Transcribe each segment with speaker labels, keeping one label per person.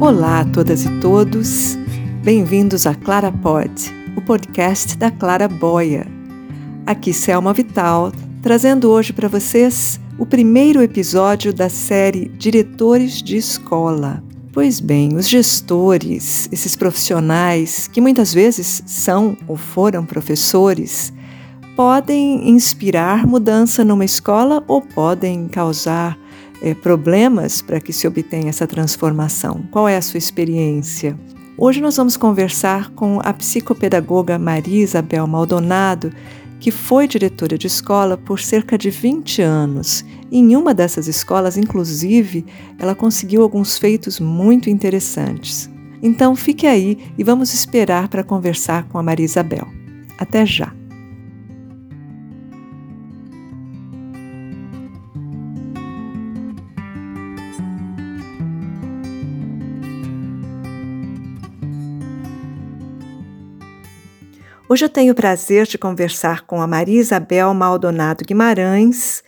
Speaker 1: Olá a todas e todos, bem-vindos a Clara Pod, o podcast da Clara Boia. Aqui Selma Vital, trazendo hoje para vocês o primeiro episódio da série Diretores de Escola. Pois bem, os gestores, esses profissionais que muitas vezes são ou foram professores, podem inspirar mudança numa escola ou podem causar é, problemas para que se obtenha essa transformação. Qual é a sua experiência? Hoje nós vamos conversar com a psicopedagoga Maria Isabel Maldonado, que foi diretora de escola por cerca de 20 anos. Em uma dessas escolas, inclusive, ela conseguiu alguns feitos muito interessantes. Então fique aí e vamos esperar para conversar com a Maria Isabel. Até já! Hoje eu tenho o prazer de conversar com a Maria Isabel Maldonado Guimarães,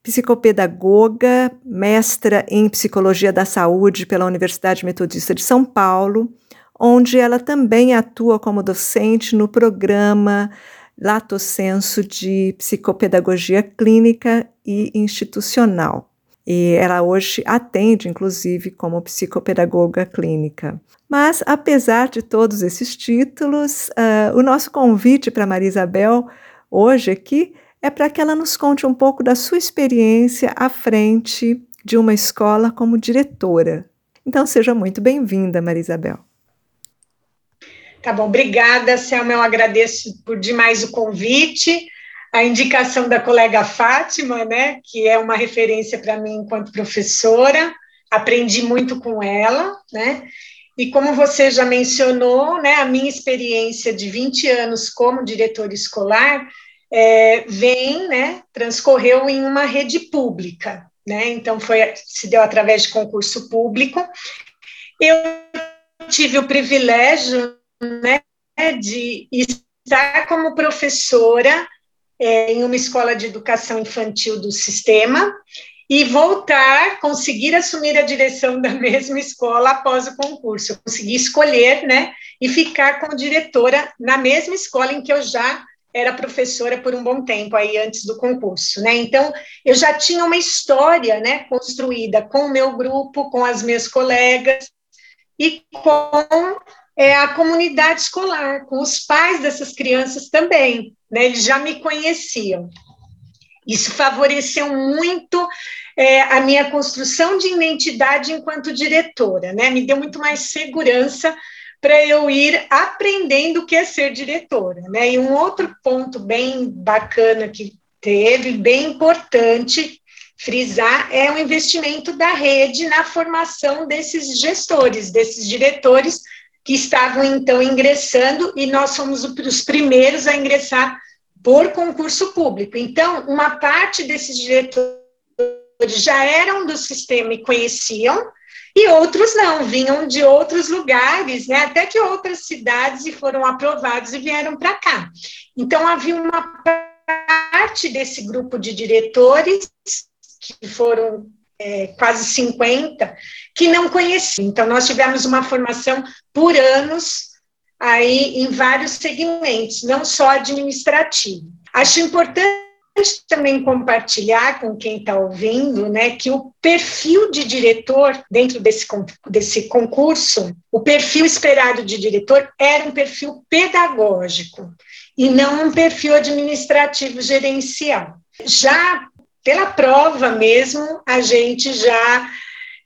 Speaker 1: psicopedagoga, mestra em Psicologia da Saúde pela Universidade Metodista de São Paulo, onde ela também atua como docente no programa Lato Senso de Psicopedagogia Clínica e Institucional. E ela hoje atende, inclusive, como psicopedagoga clínica. Mas, apesar de todos esses títulos, uh, o nosso convite para Maria Isabel hoje aqui é para que ela nos conte um pouco da sua experiência à frente de uma escola como diretora. Então, seja muito bem-vinda, Maria Isabel.
Speaker 2: Tá bom, obrigada, Selma. Eu agradeço por demais o convite a indicação da colega Fátima, né, que é uma referência para mim enquanto professora, aprendi muito com ela, né, e como você já mencionou, né, a minha experiência de 20 anos como diretora escolar é, vem, né, transcorreu em uma rede pública, né, então foi, se deu através de concurso público. Eu tive o privilégio, né, de estar como professora é, em uma escola de educação infantil do sistema e voltar, conseguir assumir a direção da mesma escola após o concurso. Eu consegui escolher, né, e ficar como diretora na mesma escola em que eu já era professora por um bom tempo aí antes do concurso, né? Então, eu já tinha uma história, né, construída com o meu grupo, com as minhas colegas e com é, a comunidade escolar, com os pais dessas crianças também, né? Eles já me conheciam. Isso favoreceu muito é, a minha construção de identidade enquanto diretora, né? Me deu muito mais segurança para eu ir aprendendo o que é ser diretora, né? E um outro ponto bem bacana que teve, bem importante frisar, é o investimento da rede na formação desses gestores, desses diretores que estavam então ingressando e nós fomos os primeiros a ingressar por concurso público. Então, uma parte desses diretores já eram do sistema e conheciam, e outros não, vinham de outros lugares, né, até que outras cidades e foram aprovados e vieram para cá. Então, havia uma parte desse grupo de diretores, que foram é, quase 50, que não conheciam. Então, nós tivemos uma formação por anos aí em vários segmentos, não só administrativo. Acho importante também compartilhar com quem está ouvindo, né, que o perfil de diretor dentro desse, desse concurso, o perfil esperado de diretor era um perfil pedagógico e não um perfil administrativo gerencial. Já pela prova mesmo, a gente já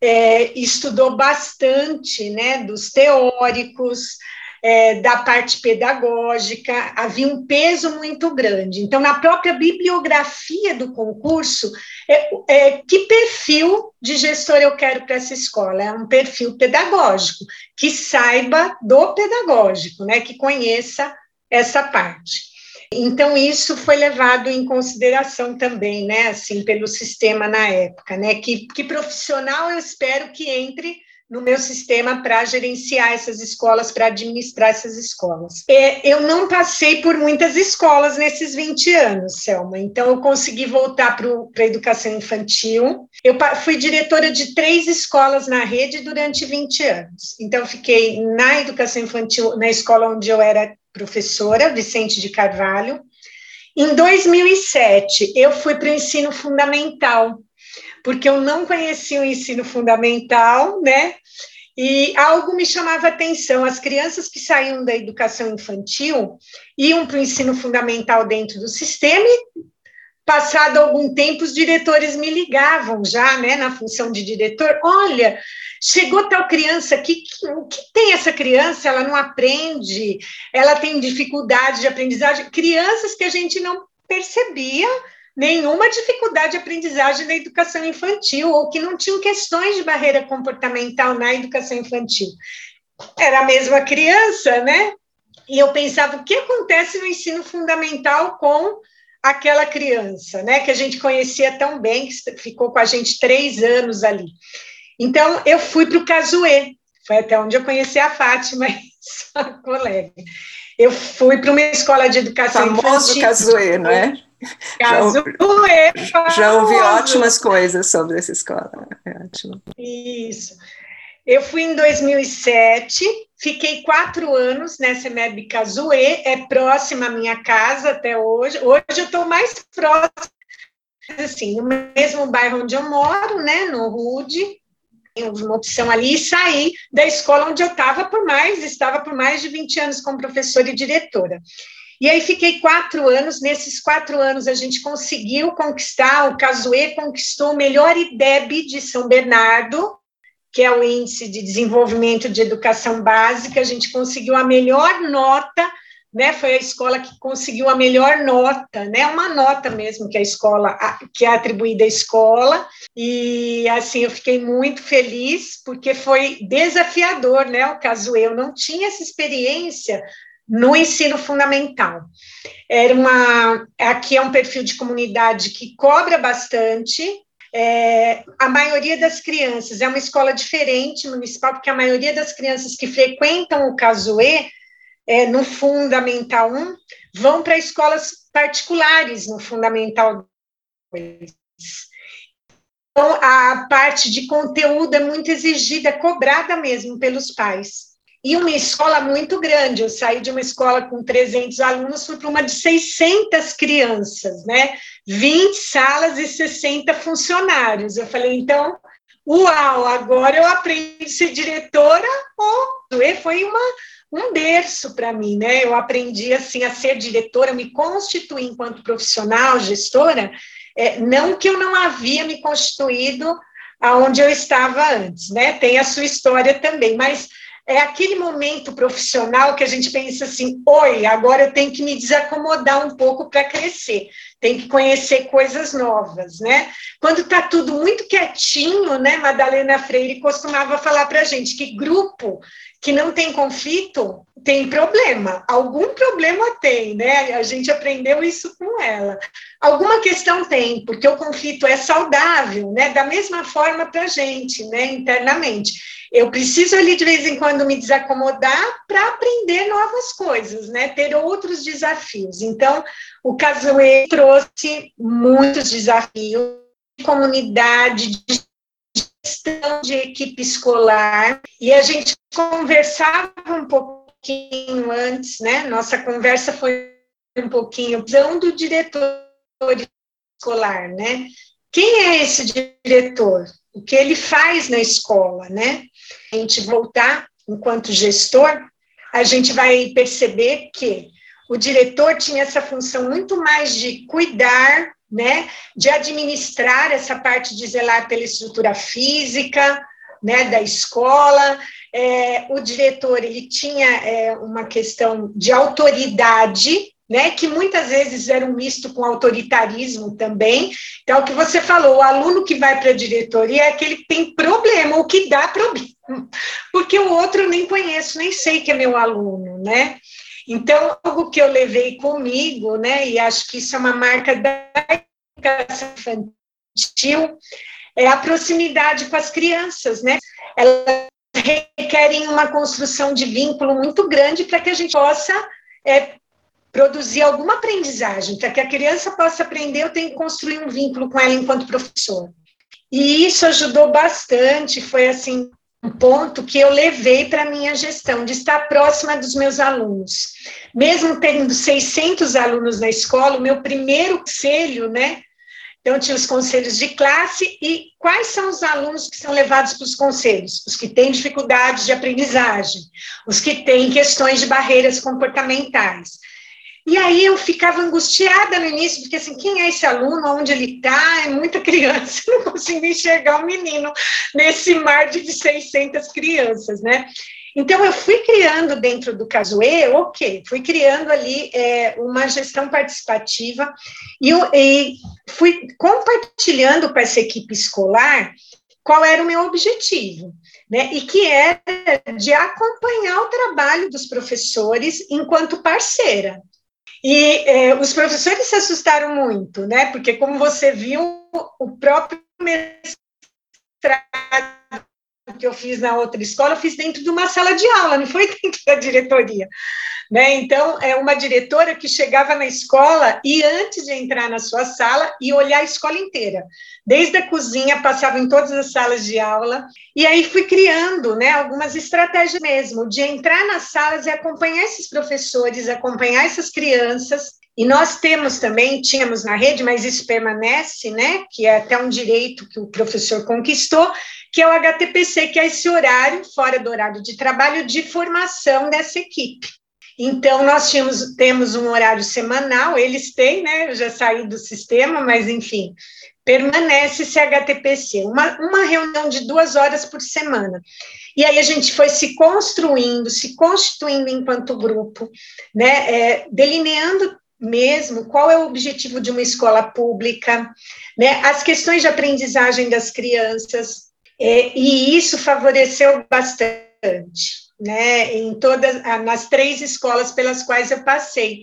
Speaker 2: é, estudou bastante, né, dos teóricos, é, da parte pedagógica, havia um peso muito grande. Então, na própria bibliografia do concurso, é, é, que perfil de gestor eu quero para essa escola? É um perfil pedagógico, que saiba do pedagógico, né, que conheça essa parte. Então, isso foi levado em consideração também, né, assim, pelo sistema na época, né, que, que profissional eu espero que entre no meu sistema para gerenciar essas escolas, para administrar essas escolas. É, eu não passei por muitas escolas nesses 20 anos, Selma, então eu consegui voltar para a educação infantil. Eu fui diretora de três escolas na rede durante 20 anos. Então, fiquei na educação infantil, na escola onde eu era professora, Vicente de Carvalho. Em 2007, eu fui para o ensino fundamental, porque eu não conhecia o ensino fundamental, né? E algo me chamava atenção: as crianças que saíam da educação infantil iam para o ensino fundamental dentro do sistema e, passado algum tempo, os diretores me ligavam já, né, na função de diretor: olha, chegou tal criança aqui, o que tem essa criança? Ela não aprende, ela tem dificuldade de aprendizagem. Crianças que a gente não percebia nenhuma dificuldade de aprendizagem na educação infantil, ou que não tinham questões de barreira comportamental na educação infantil. Era a mesma criança, né? E eu pensava, o que acontece no ensino fundamental com aquela criança, né? Que a gente conhecia tão bem, que ficou com a gente três anos ali. Então, eu fui para o Casuê, foi até onde eu conheci a Fátima, sua colega. Eu fui para uma escola de educação
Speaker 1: Famoso infantil. Casuê, não é? Já, já ouvi ótimas coisas sobre essa escola. É ótimo.
Speaker 2: Isso. Eu fui em 2007, fiquei quatro anos nessa MEB Cazuê, é próxima à minha casa até hoje. Hoje eu estou mais próxima, assim, no mesmo bairro onde eu moro, né, no Rude, uma opção ali, e saí da escola onde eu estava por mais, estava por mais de 20 anos como professora e diretora. E aí fiquei quatro anos, nesses quatro anos a gente conseguiu conquistar, o Casuê conquistou o melhor IDEB de São Bernardo, que é o Índice de Desenvolvimento de Educação Básica, a gente conseguiu a melhor nota, né, foi a escola que conseguiu a melhor nota, né, uma nota mesmo que a escola, que é atribuída à escola, e assim, eu fiquei muito feliz, porque foi desafiador, né, o caso eu não tinha essa experiência no ensino fundamental. Era uma, aqui é um perfil de comunidade que cobra bastante. É, a maioria das crianças é uma escola diferente municipal, porque a maioria das crianças que frequentam o Casuê é, no Fundamental 1 vão para escolas particulares no Fundamental 2. Então, a parte de conteúdo é muito exigida, cobrada mesmo pelos pais e uma escola muito grande. Eu saí de uma escola com 300 alunos, fui para uma de 600 crianças, né? 20 salas e 60 funcionários. Eu falei, então, uau, agora eu aprendo a ser diretora. Oh, foi uma, um berço para mim, né? Eu aprendi assim a ser diretora, me constituir enquanto profissional, gestora, é, não que eu não havia me constituído aonde eu estava antes, né? Tem a sua história também, mas é aquele momento profissional que a gente pensa assim: oi, agora eu tenho que me desacomodar um pouco para crescer, tem que conhecer coisas novas, né? Quando está tudo muito quietinho, né? Madalena Freire costumava falar para a gente que grupo que não tem conflito tem problema, algum problema tem, né? A gente aprendeu isso com ela. Alguma questão tem, porque o conflito é saudável, né? Da mesma forma para a gente, né? Internamente. Eu preciso ali de vez em quando me desacomodar para aprender novas coisas, né? Ter outros desafios. Então, o Casuê trouxe muitos desafios de comunidade, de gestão de equipe escolar, e a gente conversava um pouquinho antes, né? Nossa conversa foi um pouquinho do diretor escolar, né? Quem é esse diretor? O que ele faz na escola, né? A gente voltar enquanto gestor, a gente vai perceber que o diretor tinha essa função muito mais de cuidar, né, de administrar essa parte de zelar pela estrutura física, né, da escola. É, o diretor ele tinha é, uma questão de autoridade, né, que muitas vezes era um misto com autoritarismo também. Então, o que você falou, o aluno que vai para a diretoria é aquele que tem problema, o que dá problema, porque o outro nem conheço, nem sei que é meu aluno, né? Então, algo que eu levei comigo, né, e acho que isso é uma marca da educação infantil, é a proximidade com as crianças, né? Ela requerem uma construção de vínculo muito grande para que a gente possa é, produzir alguma aprendizagem. Para que a criança possa aprender, eu tenho que construir um vínculo com ela enquanto professor. E isso ajudou bastante, foi assim um ponto que eu levei para minha gestão, de estar próxima dos meus alunos. Mesmo tendo 600 alunos na escola, o meu primeiro conselho, né, então, tinha os conselhos de classe e quais são os alunos que são levados para os conselhos? Os que têm dificuldades de aprendizagem, os que têm questões de barreiras comportamentais. E aí eu ficava angustiada no início, porque assim, quem é esse aluno, onde ele está? É muita criança, não consigo enxergar o um menino nesse mar de 600 crianças, né? Então, eu fui criando dentro do Casuê, ok, fui criando ali é, uma gestão participativa e, e fui compartilhando com essa equipe escolar qual era o meu objetivo, né? E que era de acompanhar o trabalho dos professores enquanto parceira. E é, os professores se assustaram muito, né? Porque, como você viu, o próprio mestrado que eu fiz na outra escola, eu fiz dentro de uma sala de aula, não foi dentro da diretoria. Né? Então, é uma diretora que chegava na escola e antes de entrar na sua sala e olhar a escola inteira, desde a cozinha, passava em todas as salas de aula, e aí fui criando né, algumas estratégias mesmo, de entrar nas salas e acompanhar esses professores, acompanhar essas crianças, e nós temos também, tínhamos na rede, mas isso permanece, né, que é até um direito que o professor conquistou, que é o HTPC, que é esse horário, fora do horário de trabalho, de formação dessa equipe. Então, nós tínhamos, temos um horário semanal, eles têm, né? Eu já saí do sistema, mas enfim, permanece esse HTPC, uma, uma reunião de duas horas por semana. E aí a gente foi se construindo, se constituindo enquanto grupo, né? É, delineando mesmo qual é o objetivo de uma escola pública, né? As questões de aprendizagem das crianças, é, e isso favoreceu bastante, né, em todas, nas três escolas pelas quais eu passei.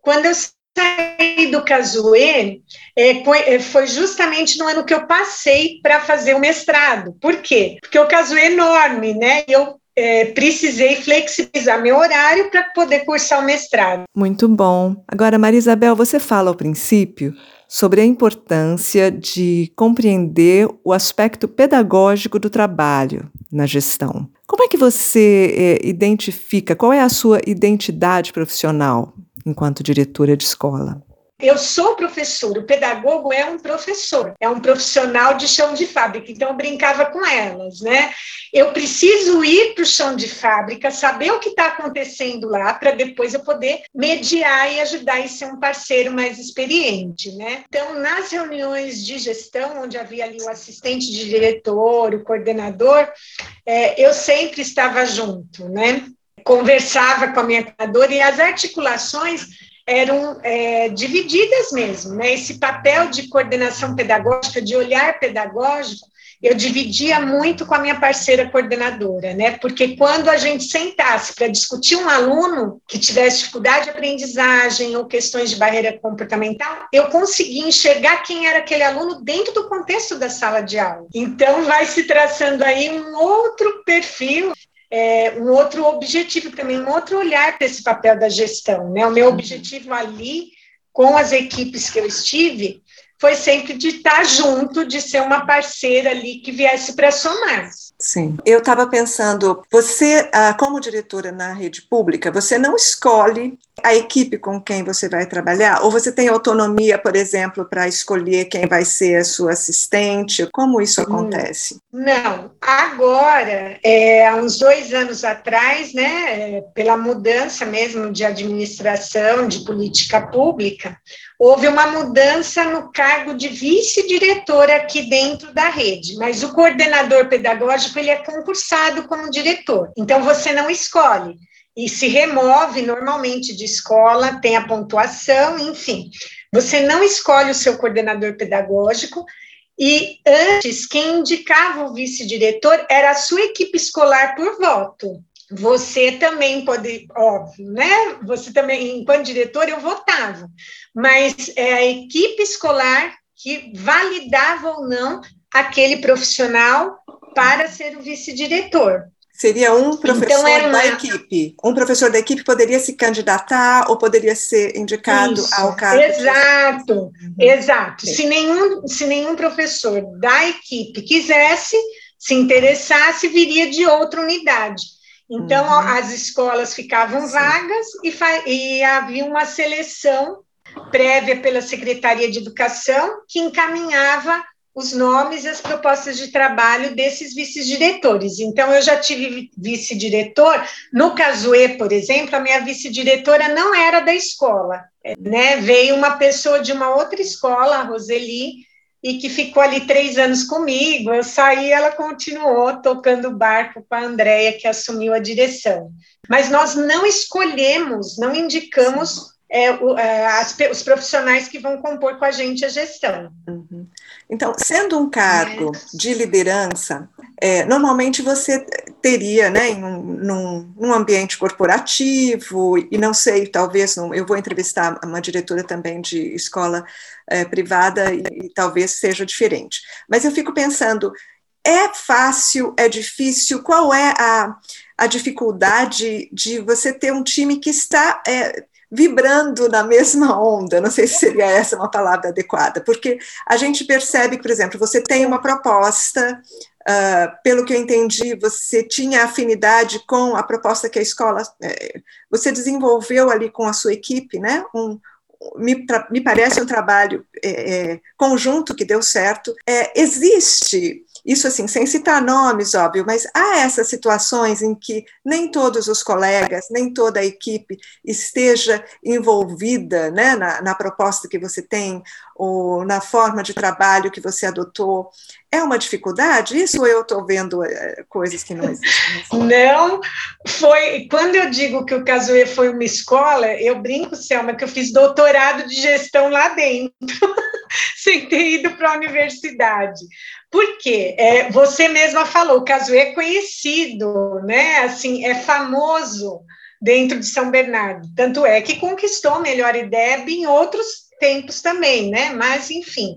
Speaker 2: Quando eu saí do Casuê, é, é, foi justamente no ano que eu passei para fazer o mestrado. Por quê? Porque o Casuê é enorme, né, e eu é, precisei flexibilizar meu horário para poder cursar o mestrado.
Speaker 1: Muito bom. Agora, Maria Isabel, você fala ao princípio sobre a importância de compreender o aspecto pedagógico do trabalho na gestão. Como é que você é, identifica, qual é a sua identidade profissional enquanto diretora de escola?
Speaker 2: Eu sou professor, o pedagogo é um professor, é um profissional de chão de fábrica, então eu brincava com elas, né? Eu preciso ir para o chão de fábrica, saber o que está acontecendo lá, para depois eu poder mediar e ajudar e ser um parceiro mais experiente, né? Então, nas reuniões de gestão, onde havia ali o assistente de diretor, o coordenador, é, eu sempre estava junto, né? Conversava com a minha e as articulações eram é, divididas mesmo, né? Esse papel de coordenação pedagógica, de olhar pedagógico, eu dividia muito com a minha parceira coordenadora, né? Porque quando a gente sentasse para discutir um aluno que tivesse dificuldade de aprendizagem ou questões de barreira comportamental, eu conseguia enxergar quem era aquele aluno dentro do contexto da sala de aula. Então, vai se traçando aí um outro perfil é, um outro objetivo também, um outro olhar para esse papel da gestão. Né? O meu objetivo ali, com as equipes que eu estive, foi sempre de estar junto, de ser uma parceira ali que viesse para somar.
Speaker 1: Sim. Eu estava pensando, você, ah, como diretora na rede pública, você não escolhe a equipe com quem você vai trabalhar? Ou você tem autonomia, por exemplo, para escolher quem vai ser a sua assistente? Como isso hum. acontece?
Speaker 2: Não. Agora, é, há uns dois anos atrás, né, pela mudança mesmo de administração, de política pública, houve uma mudança no cargo de vice-diretor aqui dentro da rede, mas o coordenador pedagógico ele é concursado como diretor. Então você não escolhe e se remove normalmente de escola, tem a pontuação, enfim. Você não escolhe o seu coordenador pedagógico, e antes, quem indicava o vice-diretor era a sua equipe escolar por voto. Você também pode, óbvio, né? Você também, enquanto diretor, eu votava, mas é a equipe escolar que validava ou não aquele profissional para ser o vice-diretor.
Speaker 1: Seria um então, professor então, da equipe. Um professor da equipe poderia se candidatar ou poderia ser indicado Isso, ao cargo.
Speaker 2: Exato, uhum. exato. Se nenhum, se nenhum professor da equipe quisesse, se interessasse, viria de outra unidade. Então, uhum. as escolas ficavam Sim. vagas e, e havia uma seleção prévia pela Secretaria de Educação que encaminhava os nomes e as propostas de trabalho desses vice-diretores. Então, eu já tive vice-diretor, no Casuê, por exemplo, a minha vice-diretora não era da escola, né? Veio uma pessoa de uma outra escola, a Roseli, e que ficou ali três anos comigo. Eu saí, ela continuou tocando o barco com a Andrea, que assumiu a direção. Mas nós não escolhemos, não indicamos é, é, as, os profissionais que vão compor com a gente a gestão.
Speaker 1: Uhum. Então, sendo um cargo é. de liderança, é, normalmente você teria, né, em um, num, num, ambiente corporativo, e não sei, talvez, não, eu vou entrevistar uma diretora também de escola é, privada, e, e talvez seja diferente. Mas eu fico pensando, é fácil, é difícil, qual é a, a dificuldade de você ter um time que está é, vibrando na mesma onda, não sei se seria essa uma palavra adequada, porque a gente percebe que, por exemplo, você tem uma proposta, uh, pelo que eu entendi, você tinha afinidade com a proposta que a escola, uh, você desenvolveu ali com a sua equipe, né, um, me, me, parece um trabalho é, é, conjunto que deu certo. É, existe isso assim, sem citar nomes, óbvio, mas há essas situações em que nem todos os colegas, nem toda a equipe esteja envolvida né, na, na proposta que você tem, ou na forma de trabalho que você adotou. É uma dificuldade isso ou eu estou vendo é, coisas que não existem?
Speaker 2: Não, foi. Quando eu digo que o Casuê foi uma escola, eu brinco, Selma, que eu fiz doutorado de gestão lá dentro, sem ter ido para a universidade. Por quê? É, você mesma falou, o Casuê é conhecido, né? Assim, é famoso dentro de São Bernardo. Tanto é que conquistou a melhor ideia em outros tempos também, né? Mas, enfim.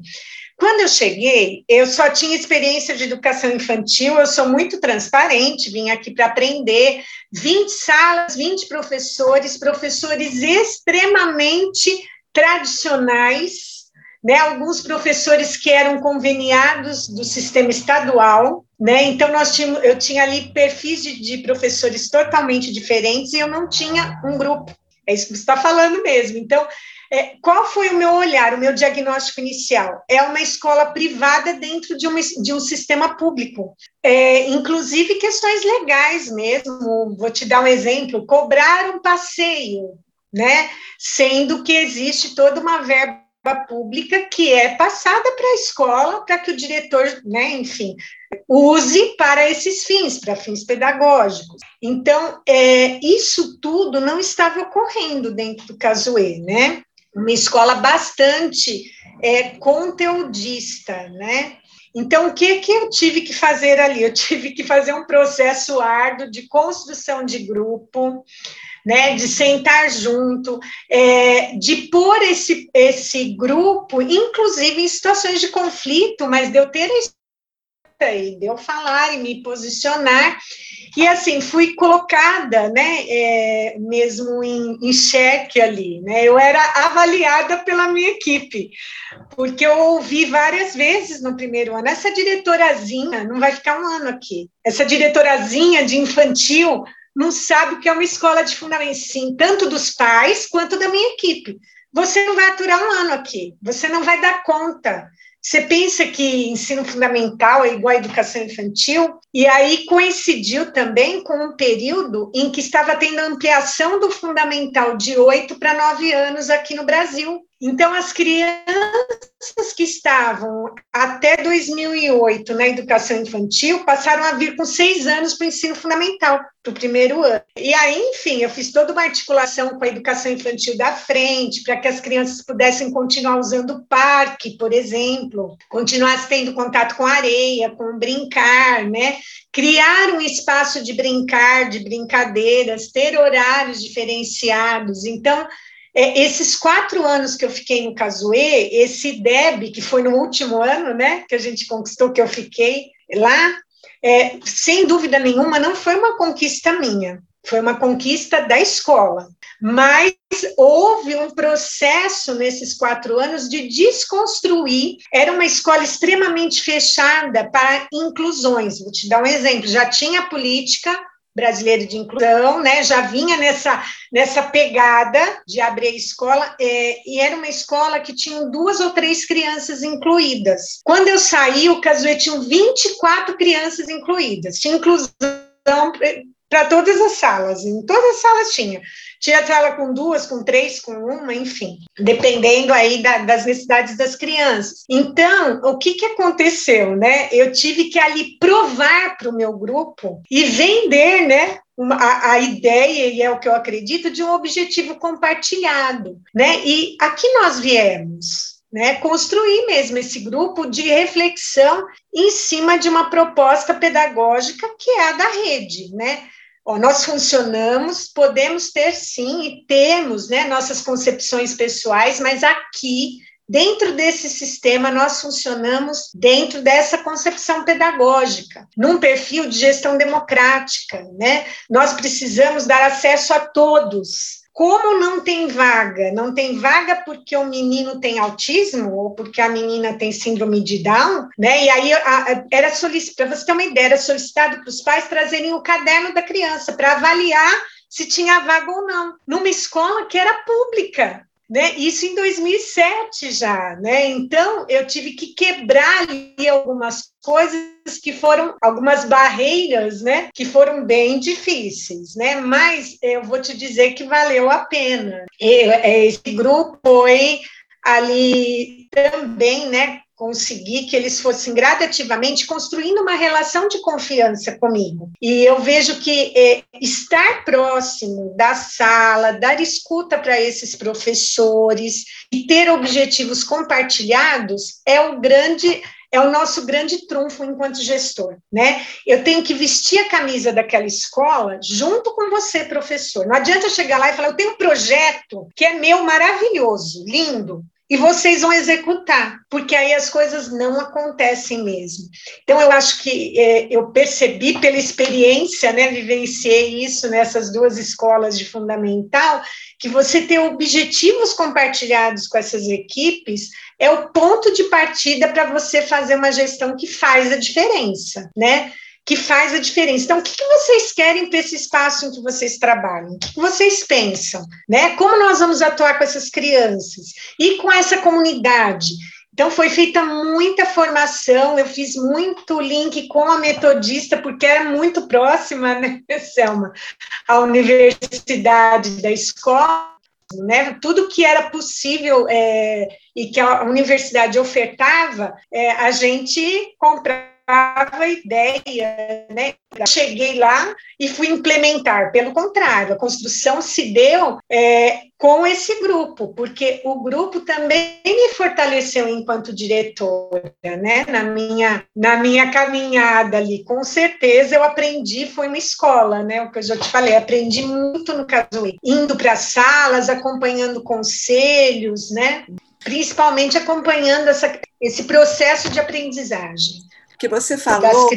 Speaker 2: Quando eu cheguei, eu só tinha experiência de educação infantil, eu sou muito transparente, vim aqui para aprender. 20 salas, 20 professores, professores extremamente tradicionais, né, alguns professores que eram conveniados do sistema estadual, né, então nós tínhamos, eu tinha ali perfis de, de professores totalmente diferentes e eu não tinha um grupo, é isso que você está falando mesmo, então, é, qual foi o meu olhar, o meu diagnóstico inicial? É uma escola privada dentro de, uma, de um sistema público, é, inclusive questões legais mesmo, vou te dar um exemplo, cobrar um passeio, né, sendo que existe toda uma verba pública que é passada para a escola para que o diretor, né, enfim, use para esses fins, para fins pedagógicos. Então, é, isso tudo não estava ocorrendo dentro do Casuê, né? Uma escola bastante é, conteudista, né? Então, o que, que eu tive que fazer ali? Eu tive que fazer um processo árduo de construção de grupo, né, de sentar junto, é, de pôr esse, esse grupo, inclusive em situações de conflito, mas de eu ter a e de eu falar e me posicionar, e assim, fui colocada, né, é, mesmo em, em xeque ali, né, eu era avaliada pela minha equipe, porque eu ouvi várias vezes no primeiro ano, essa diretorazinha não vai ficar um ano aqui, essa diretorazinha de infantil não sabe o que é uma escola de fundamento, sim, tanto dos pais quanto da minha equipe. Você não vai aturar um ano aqui, você não vai dar conta. Você pensa que ensino fundamental é igual à educação infantil? E aí coincidiu também com um período em que estava tendo ampliação do fundamental de oito para nove anos aqui no Brasil. Então, as crianças que estavam até 2008 na educação infantil passaram a vir com seis anos para o ensino fundamental, para o primeiro ano. E aí, enfim, eu fiz toda uma articulação com a educação infantil da frente, para que as crianças pudessem continuar usando o parque, por exemplo, continuassem tendo contato com areia, com brincar, né? Criar um espaço de brincar, de brincadeiras, ter horários diferenciados. Então, é, esses quatro anos que eu fiquei no Casuê, esse DEB, que foi no último ano, né, que a gente conquistou, que eu fiquei lá, é, sem dúvida nenhuma, não foi uma conquista minha, foi uma conquista da escola. Mas houve um processo nesses quatro anos de desconstruir. Era uma escola extremamente fechada para inclusões. Vou te dar um exemplo: já tinha política brasileira de inclusão, né? Já vinha nessa nessa pegada de abrir a escola é, e era uma escola que tinha duas ou três crianças incluídas. Quando eu saí, o Casuê tinha 24 crianças incluídas. Tinha inclusão para todas as salas, em todas as salas tinha. Tinha sala com duas, com três, com uma, enfim, dependendo aí da, das necessidades das crianças. Então, o que, que aconteceu, né? Eu tive que ali provar para o meu grupo e vender, né? Uma, a, a, ideia, e é o que eu acredito, de um objetivo compartilhado, né? E aqui nós viemos, né, construir mesmo esse grupo de reflexão em cima de uma proposta pedagógica que é a da rede, né? Ó, nós funcionamos, podemos ter sim e temos né, nossas concepções pessoais, mas aqui, dentro desse sistema, nós funcionamos dentro dessa concepção pedagógica, num perfil de gestão democrática. Né? Nós precisamos dar acesso a todos, como não tem vaga? Não tem vaga porque o menino tem autismo ou porque a menina tem síndrome de Down, né? E aí a, a, era solicitado, para você ter uma ideia, era solicitado para os pais trazerem o caderno da criança para avaliar se tinha vaga ou não, numa escola que era pública né? Isso em 2007 já, né? Então eu tive que quebrar ali algumas coisas que foram algumas barreiras, né? Que foram bem difíceis, né? Mas eu vou te dizer que valeu a pena. Esse grupo foi ali também, né? Conseguir que eles fossem gradativamente construindo uma relação de confiança comigo. E eu vejo que é, estar próximo da sala, dar escuta para esses professores e ter objetivos compartilhados é o grande é o nosso grande trunfo enquanto gestor, né? Eu tenho que vestir a camisa daquela escola junto com você, professor. Não adianta chegar lá e falar, eu tenho um projeto que é meu maravilhoso, lindo, e vocês vão executar, porque aí as coisas não acontecem mesmo. Então, eu acho que é, eu percebi pela experiência, né, vivenciei isso nessas duas escolas de fundamental, que você ter objetivos compartilhados com essas equipes é o ponto de partida para você fazer uma gestão que faz a diferença, né? Que faz a diferença. Então, o que, vocês querem para esse espaço em que vocês trabalham? O que, vocês pensam? Né? Como nós vamos atuar com essas crianças e com essa comunidade? Então, foi feita muita formação, eu fiz muito link com a metodista, porque é muito próxima, né, Selma, à universidade da escola, né, tudo que era possível é, e que a universidade ofertava, é, a gente comprava a ideia, né? Cheguei lá e fui implementar. Pelo contrário, a construção se deu é, com esse grupo, porque o grupo também me fortaleceu enquanto diretora, né? Na minha, na minha caminhada ali, com certeza eu aprendi, foi uma escola, né? O que eu já te falei, aprendi muito no caso, indo para as salas, acompanhando conselhos, né? Principalmente acompanhando essa, esse processo de aprendizagem
Speaker 1: que você falou.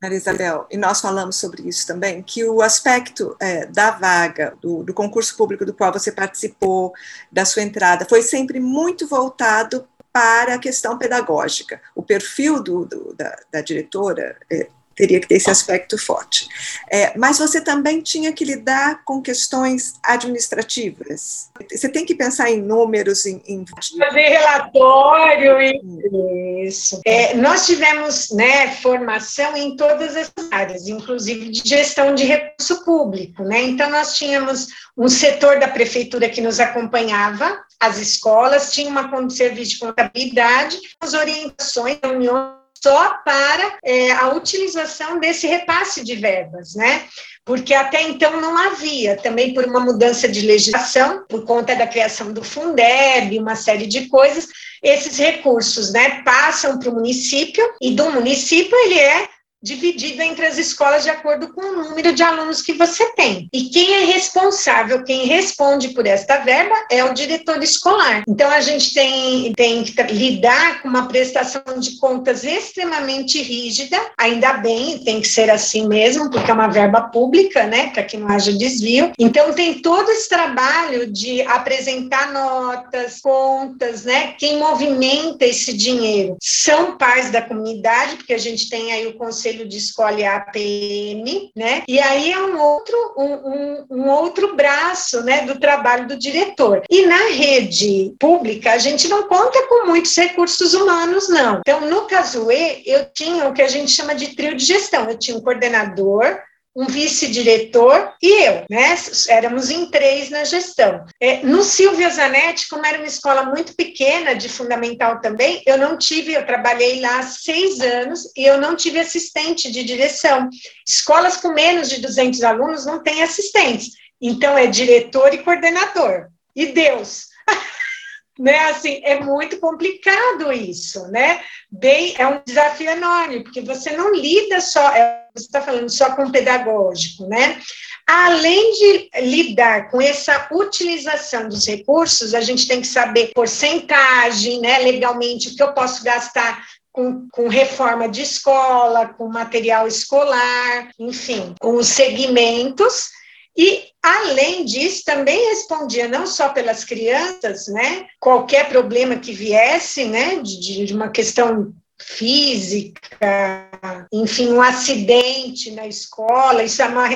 Speaker 1: Maria Isabel, e nós falamos sobre isso também, que o aspecto é, da vaga, do, do, concurso público do qual você participou, da sua entrada, foi sempre muito voltado para a questão pedagógica. O perfil do, do, da, da, diretora é, teria que ter esse aspecto forte. É, mas você também tinha que lidar com questões administrativas. Você tem que pensar em números, em. em...
Speaker 2: Fazer relatório e isso. É, nós tivemos né, formação em todas as áreas, inclusive de gestão de recurso público. Né? Então, nós tínhamos um setor da prefeitura que nos acompanhava, as escolas, tinha uma um serviço de contabilidade, as orientações, reuniões só para é, a utilização desse repasse de verbas, né? Porque até então não havia, também por uma mudança de legislação, por conta da criação do Fundeb, uma série de coisas, esses recursos, né, passam para o município e do município ele é dividido entre as escolas de acordo com o número de alunos que você tem. E quem é responsável, quem responde por esta verba é o diretor escolar. Então, a gente tem, tem que lidar com uma prestação de contas extremamente rígida, ainda bem, tem que ser assim mesmo, porque é uma verba pública, né, para que não haja desvio. Então, tem todo esse trabalho de apresentar notas, contas, né, quem movimenta esse dinheiro são pais da comunidade, porque a gente tem aí o conselho Conselho de Escola e a APM, né? E aí é um outro, um, um, um outro braço, né, do trabalho do diretor. E na rede pública, a gente não conta com muitos recursos humanos, não. Então, no caso E, eu tinha o que a gente chama de trio de gestão. Eu tinha um coordenador, um vice-diretor e eu, né? Éramos em três na gestão. É, no Silvia Zanetti, como era uma escola muito pequena, de fundamental também, eu não tive, eu trabalhei lá seis anos e eu não tive assistente de direção. Escolas com menos de 200 alunos não têm assistentes. Então, é diretor e coordenador. E Deus. né? Assim, é muito complicado isso, né? Bem, é um desafio enorme, porque você não lida só, é, você está falando só com pedagógico, né? Além de lidar com essa utilização dos recursos, a gente tem que saber porcentagem, né? Legalmente, o que eu posso gastar com, com, reforma de escola, com material escolar, enfim, com os segmentos e, além disso, também respondia não só pelas crianças, né? Qualquer problema que viesse, né? De, de uma questão física, enfim, um acidente na escola, isso é uma,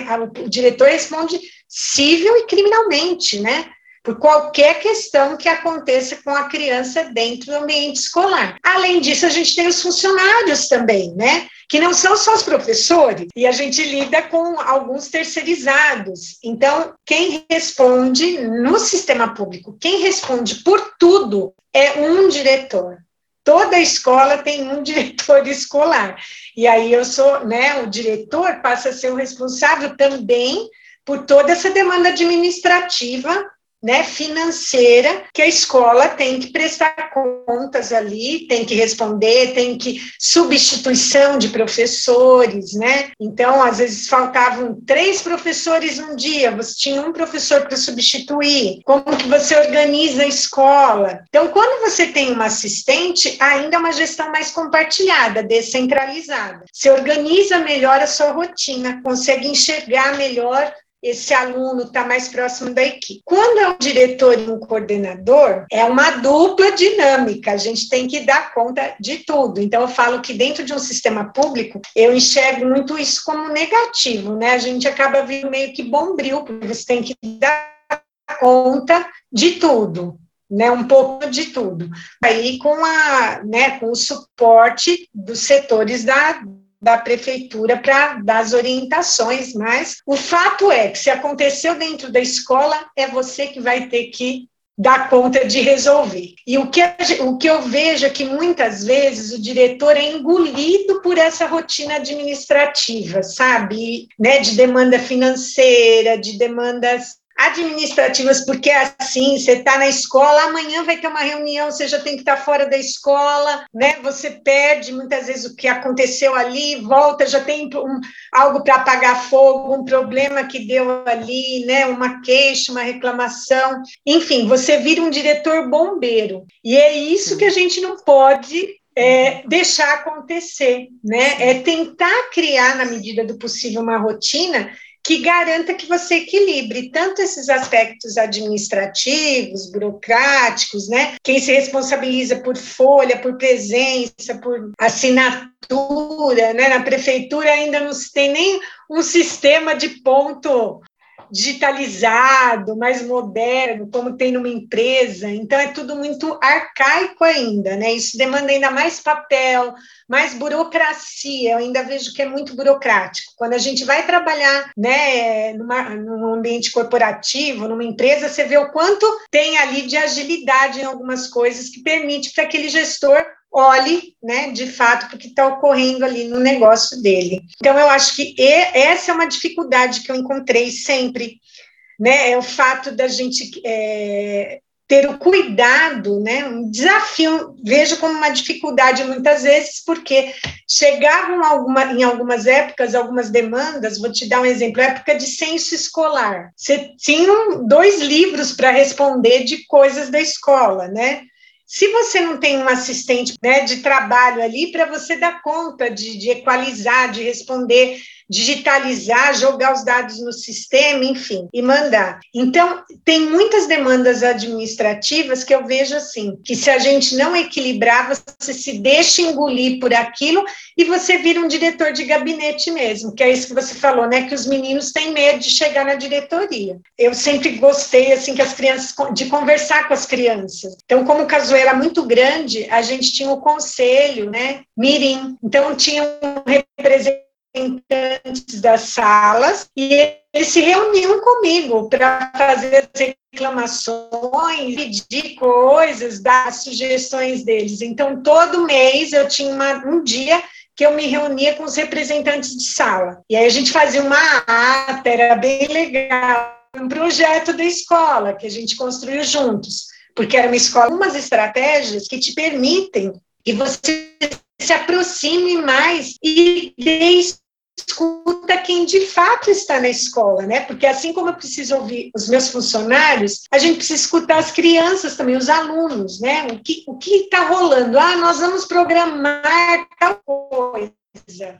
Speaker 2: o diretor responde civil e criminalmente, né? Por qualquer questão que aconteça com a criança dentro do ambiente escolar. Além disso, a gente tem os funcionários também, né? que não são só os professores, e a gente lida com alguns terceirizados. Então, quem responde no sistema público, quem responde por tudo é um diretor. Toda escola tem um diretor escolar. E aí eu sou, né, o diretor passa a ser o responsável também por toda essa demanda administrativa né, financeira que a escola tem que prestar contas ali, tem que responder, tem que substituição de professores, né? Então, às vezes faltavam três professores um dia, você tinha um professor para substituir. Como que você organiza a escola? Então, quando você tem uma assistente, ainda é uma gestão mais compartilhada, descentralizada. Você organiza melhor a sua rotina, consegue enxergar melhor esse aluno está mais próximo da equipe. Quando é um diretor e um coordenador, é uma dupla dinâmica, a gente tem que dar conta de tudo. Então, eu falo que dentro de um sistema público, eu enxergo muito isso como negativo, né? A gente acaba vindo meio que bombril, porque você tem que dar conta de tudo. Né, um pouco de tudo. Aí com a, né, com o suporte dos setores da, da prefeitura para dar as orientações, mas o fato é que se aconteceu dentro da escola, é você que vai ter que dar conta de resolver. E o que, o que eu vejo é que muitas vezes o diretor é engolido por essa rotina administrativa, sabe? Né, de demanda financeira, de demandas administrativas, porque é assim, você está na escola, amanhã vai ter uma reunião, você já tem que estar tá fora da escola, né? Você perde muitas vezes o que aconteceu ali, volta, já tem um, algo para apagar fogo, um problema que deu ali, né? Uma queixa, uma reclamação, enfim, você vira um diretor bombeiro. E é isso que a gente não pode é, deixar acontecer, né? É tentar criar, na medida do possível, uma rotina que garanta que você equilibre tanto esses aspectos administrativos, burocráticos, né? Quem se responsabiliza por folha, por presença, por assinatura, né? Na prefeitura ainda não se tem nem um sistema de ponto digitalizado, mais moderno, como tem numa empresa. Então é tudo muito arcaico ainda, né? Isso demanda ainda mais papel, mais burocracia. Eu ainda vejo que é muito burocrático. Quando a gente vai trabalhar, né, numa, num ambiente corporativo, numa empresa, você vê o quanto tem ali de agilidade em algumas coisas que permite para aquele gestor olhe, né, de fato, para o que está ocorrendo ali no negócio dele. Então, eu acho que essa é uma dificuldade que eu encontrei sempre, né, é o fato da gente é, ter o cuidado, né, um desafio, vejo como uma dificuldade muitas vezes, porque chegavam alguma, em algumas épocas, algumas demandas, vou te dar um exemplo, época de censo escolar. Você tinha dois livros para responder de coisas da escola, né? Se você não tem um assistente né, de trabalho ali, para você dar conta de, de equalizar, de responder digitalizar, jogar os dados no sistema, enfim, e mandar. Então, tem muitas demandas administrativas que eu vejo assim, que se a gente não equilibrar, você se deixa engolir por aquilo e você vira um diretor de gabinete mesmo, que é isso que você falou, né, que os meninos têm medo de chegar na diretoria. Eu sempre gostei assim que as crianças de conversar com as crianças. Então, como o Casoeira era muito grande, a gente tinha o conselho, né, mirim. Então tinha um representante representantes das salas e eles se reuniam comigo para fazer as reclamações, pedir coisas, dar sugestões deles. Então, todo mês eu tinha uma, um dia que eu me reunia com os representantes de sala. E aí a gente fazia uma ata, era bem legal, um projeto da escola que a gente construiu juntos, porque era uma escola, umas estratégias que te permitem que você se aproxime mais e dê escuta quem de fato está na escola, né? Porque assim como eu preciso ouvir os meus funcionários, a gente precisa escutar as crianças também, os alunos, né? O que o que está rolando? Ah, nós vamos programar tal coisa.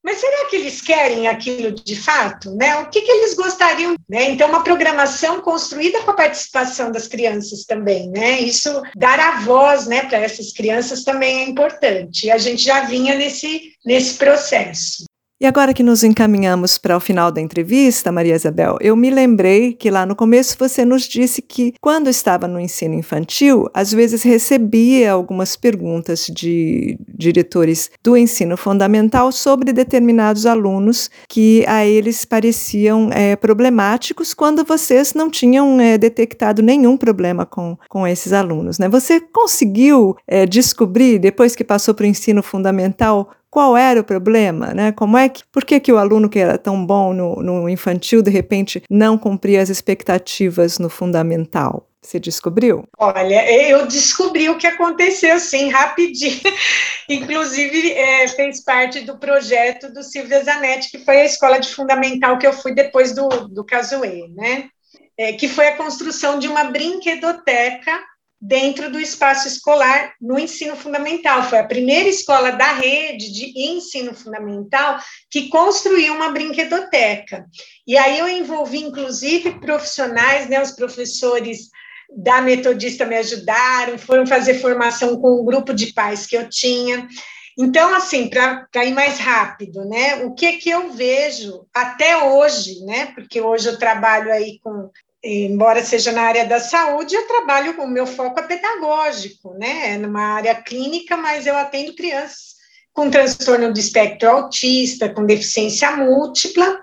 Speaker 2: Mas será que eles querem aquilo de fato? Né? O que, que eles gostariam? Né? Então, uma programação construída com a participação das crianças também. Né? Isso, dar a voz né, para essas crianças também é importante. E a gente já vinha nesse, nesse processo.
Speaker 1: E agora que nos encaminhamos para o final da entrevista, Maria Isabel, eu me lembrei que lá no começo você nos disse que, quando estava no ensino infantil, às vezes recebia algumas perguntas de diretores do ensino fundamental sobre determinados alunos que a eles pareciam é, problemáticos quando vocês não tinham é, detectado nenhum problema com, com esses alunos. Né? Você conseguiu é, descobrir, depois que passou para o ensino fundamental, qual era o problema, né? Como é que, por que, que o aluno que era tão bom no, no infantil, de repente, não cumpria as expectativas no fundamental? Você descobriu?
Speaker 2: Olha, eu descobri o que aconteceu, sim, rapidinho. Inclusive, é, fez parte do projeto do Silvia Zanetti, que foi a escola de fundamental que eu fui depois do, do Casuê, né? É, que foi a construção de uma brinquedoteca dentro do espaço escolar no ensino fundamental. Foi a primeira escola da rede de ensino fundamental que construiu uma brinquedoteca. E aí eu envolvi, inclusive, profissionais, né, os professores da Metodista me ajudaram, foram fazer formação com um grupo de pais que eu tinha. Então, assim, para ir mais rápido, né? O que que eu vejo até hoje, né? Porque hoje eu trabalho aí com embora seja na área da saúde, eu trabalho, o meu foco é pedagógico, né? É numa área clínica, mas eu atendo crianças com transtorno do espectro autista, com deficiência múltipla,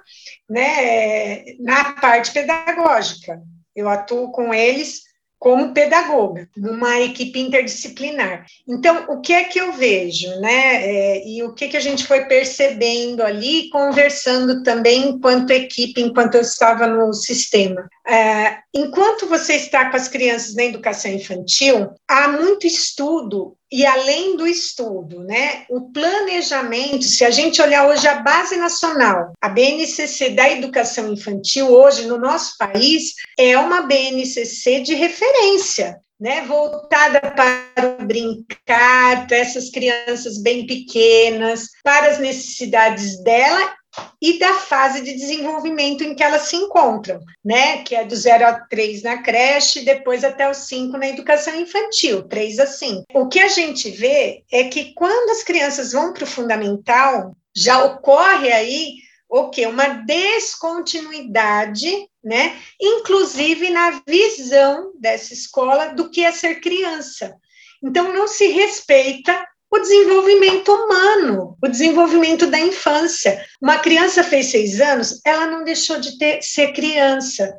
Speaker 2: né? Na parte pedagógica. Eu atuo com eles como pedagoga, numa equipe interdisciplinar. Então, o que é que eu vejo, né? É, e o que, que a gente foi percebendo ali, conversando também enquanto equipe, enquanto eu estava no sistema. É, enquanto você está com as crianças na educação infantil, há muito estudo e além do estudo, né, o planejamento, se a gente olhar hoje a base nacional, a BNCC da educação infantil hoje no nosso país é uma BNCC de referência, né, voltada para o brincar, para essas crianças bem pequenas, para as necessidades dela e da fase de desenvolvimento em que elas se encontram, né? Que é do 0 a 3 na creche, depois até os 5 na educação infantil, 3 a 5. O que a gente vê é que quando as crianças vão para o fundamental, já ocorre aí o que? Uma descontinuidade, né? Inclusive na visão dessa escola do que é ser criança. Então, não se respeita o desenvolvimento humano, o desenvolvimento da infância. Uma criança fez seis anos, ela não deixou de ter, ser criança,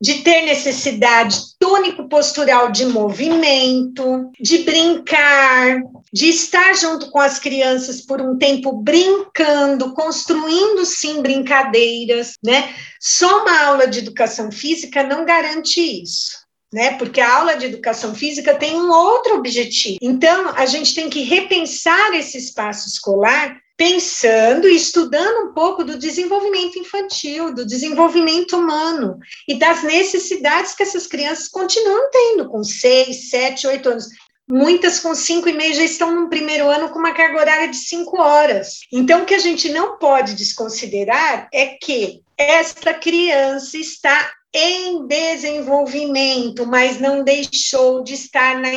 Speaker 2: de ter necessidade tônico-postural de movimento, de brincar, de estar junto com as crianças por um tempo brincando, construindo sim brincadeiras, né? Só uma aula de educação física não garante isso né? Porque a aula de educação física tem um outro objetivo. Então, a gente tem que repensar esse espaço escolar pensando e estudando um pouco do desenvolvimento infantil, do desenvolvimento humano e das necessidades que essas crianças continuam tendo com seis, sete, oito anos. Muitas com cinco e meio já estão no primeiro ano com uma carga horária de cinco horas. Então, o que a gente não pode desconsiderar é que esta criança está em desenvolvimento, mas não deixou de estar na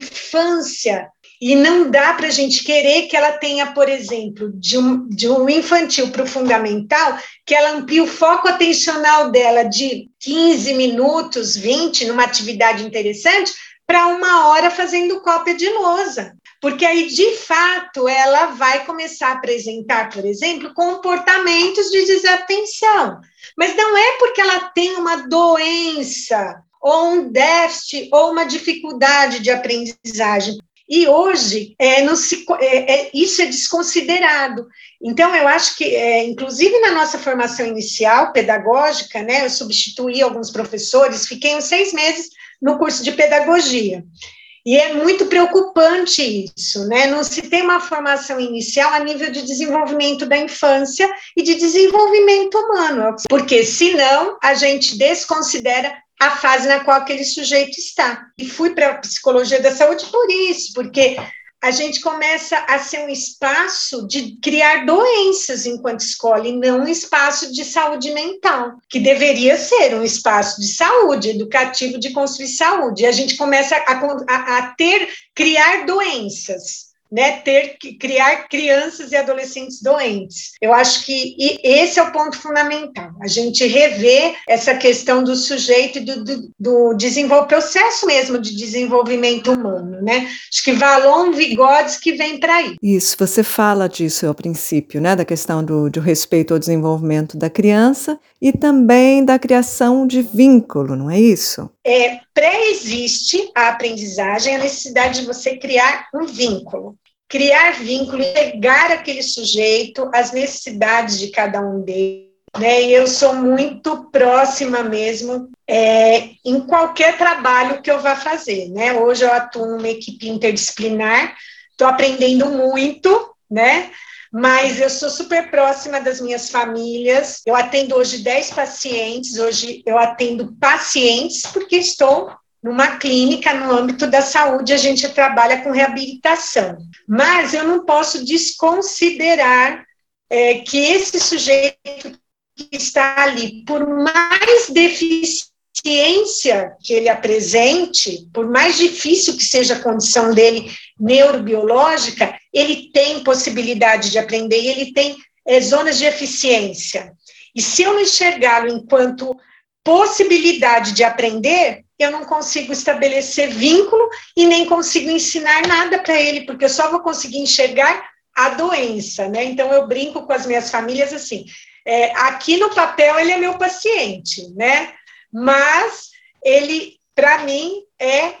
Speaker 2: infância. E não dá para a gente querer que ela tenha, por exemplo, de um, de um infantil para o fundamental, que ela amplie o foco atencional dela de 15 minutos, 20, numa atividade interessante, para uma hora fazendo cópia de lousa. Porque aí, de fato, ela vai começar a apresentar, por exemplo, comportamentos de desatenção. Mas não é porque ela tem uma doença, ou um déficit, ou uma dificuldade de aprendizagem. E hoje, é, se, é, é, isso é desconsiderado. Então, eu acho que, é, inclusive na nossa formação inicial, pedagógica, né, eu substituí alguns professores, fiquei uns seis meses no curso de pedagogia. E é muito preocupante isso, né? Não se tem uma formação inicial a nível de desenvolvimento da infância e de desenvolvimento humano, porque senão a gente desconsidera a fase na qual aquele sujeito está. E fui para a psicologia da saúde por isso, porque a gente começa a ser um espaço de criar doenças enquanto escola, e não um espaço de saúde mental, que deveria ser um espaço de saúde, educativo, de construir saúde. E a gente começa a, a, a ter, criar doenças né, ter que criar crianças e adolescentes doentes. Eu acho que esse é o ponto fundamental, a gente rever essa questão do sujeito e do, do, do processo mesmo de desenvolvimento humano, né? Acho que Valon Vigodes que vem para aí.
Speaker 1: Isso, você fala disso ao princípio, né, da questão do, do respeito ao desenvolvimento da criança e também da criação de vínculo, não é isso?
Speaker 2: É, pré-existe a aprendizagem, a necessidade de você criar um vínculo criar vínculo, pegar aquele sujeito, as necessidades de cada um deles. Né? E eu sou muito próxima mesmo é, em qualquer trabalho que eu vá fazer. Né? Hoje eu atuo numa equipe interdisciplinar, estou aprendendo muito, né? mas eu sou super próxima das minhas famílias. Eu atendo hoje 10 pacientes, hoje eu atendo pacientes porque estou numa clínica, no âmbito da saúde, a gente trabalha com reabilitação. Mas eu não posso desconsiderar é, que esse sujeito que está ali, por mais deficiência que ele apresente, por mais difícil que seja a condição dele neurobiológica, ele tem possibilidade de aprender e ele tem é, zonas de eficiência. E se eu não enxergá-lo enquanto possibilidade de aprender, eu não consigo estabelecer vínculo e nem consigo ensinar nada para ele, porque eu só vou conseguir enxergar a doença, né? Então eu brinco com as minhas famílias assim: é, aqui no papel ele é meu paciente, né? Mas ele, para mim, é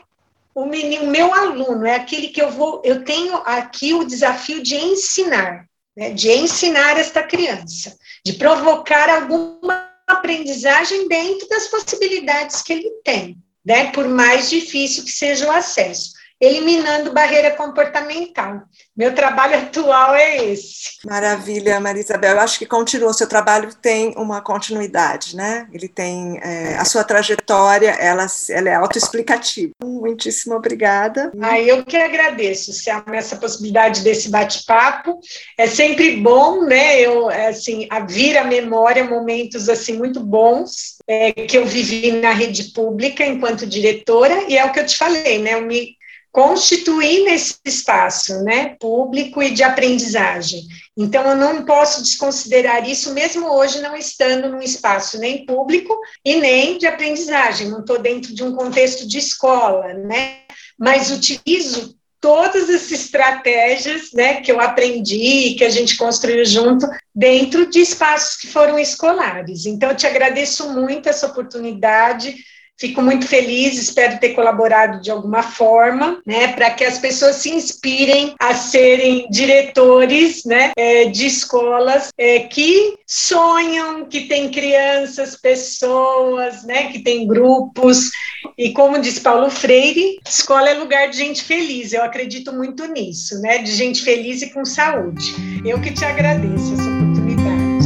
Speaker 2: o menino, meu aluno, é aquele que eu vou, eu tenho aqui o desafio de ensinar, né? De ensinar esta criança, de provocar alguma aprendizagem dentro das possibilidades que ele tem né, por mais difícil que seja o acesso, eliminando barreira comportamental. Meu trabalho atual é esse.
Speaker 1: Maravilha, Marisabel. Eu acho que continua, o seu trabalho tem uma continuidade, né? Ele tem é, a sua trajetória, ela, ela é autoexplicativa. Muitíssimo obrigada.
Speaker 2: Ah, eu que agradeço, Selma, essa possibilidade desse bate-papo. É sempre bom, né? Eu, assim, a vir à memória momentos assim muito bons é, que eu vivi na rede pública enquanto diretora, e é o que eu te falei, né? Eu me constituir nesse espaço, né, público e de aprendizagem. Então, eu não posso desconsiderar isso, mesmo hoje não estando num espaço nem público e nem de aprendizagem, não estou dentro de um contexto de escola, né, mas utilizo todas essas estratégias, né, que eu aprendi, que a gente construiu junto, dentro de espaços que foram escolares. Então, eu te agradeço muito essa oportunidade, Fico muito feliz, espero ter colaborado de alguma forma, né, para que as pessoas se inspirem a serem diretores, né, é, de escolas é, que sonham, que têm crianças, pessoas, né, que têm grupos. E como diz Paulo Freire, escola é lugar de gente feliz. Eu acredito muito nisso, né, de gente feliz e com saúde. Eu que te agradeço essa oportunidade.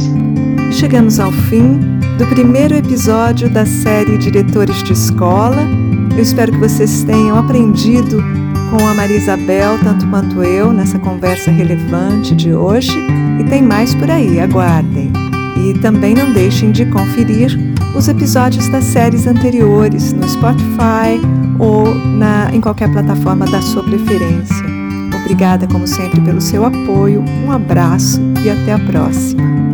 Speaker 1: Chegamos ao fim do primeiro episódio da série Diretores de Escola. Eu espero que vocês tenham aprendido com a Maria Isabel, tanto quanto eu, nessa conversa relevante de hoje. E tem mais por aí, aguardem. E também não deixem de conferir os episódios das séries anteriores no Spotify ou na, em qualquer plataforma da sua preferência. Obrigada, como sempre, pelo seu apoio, um abraço e até a próxima.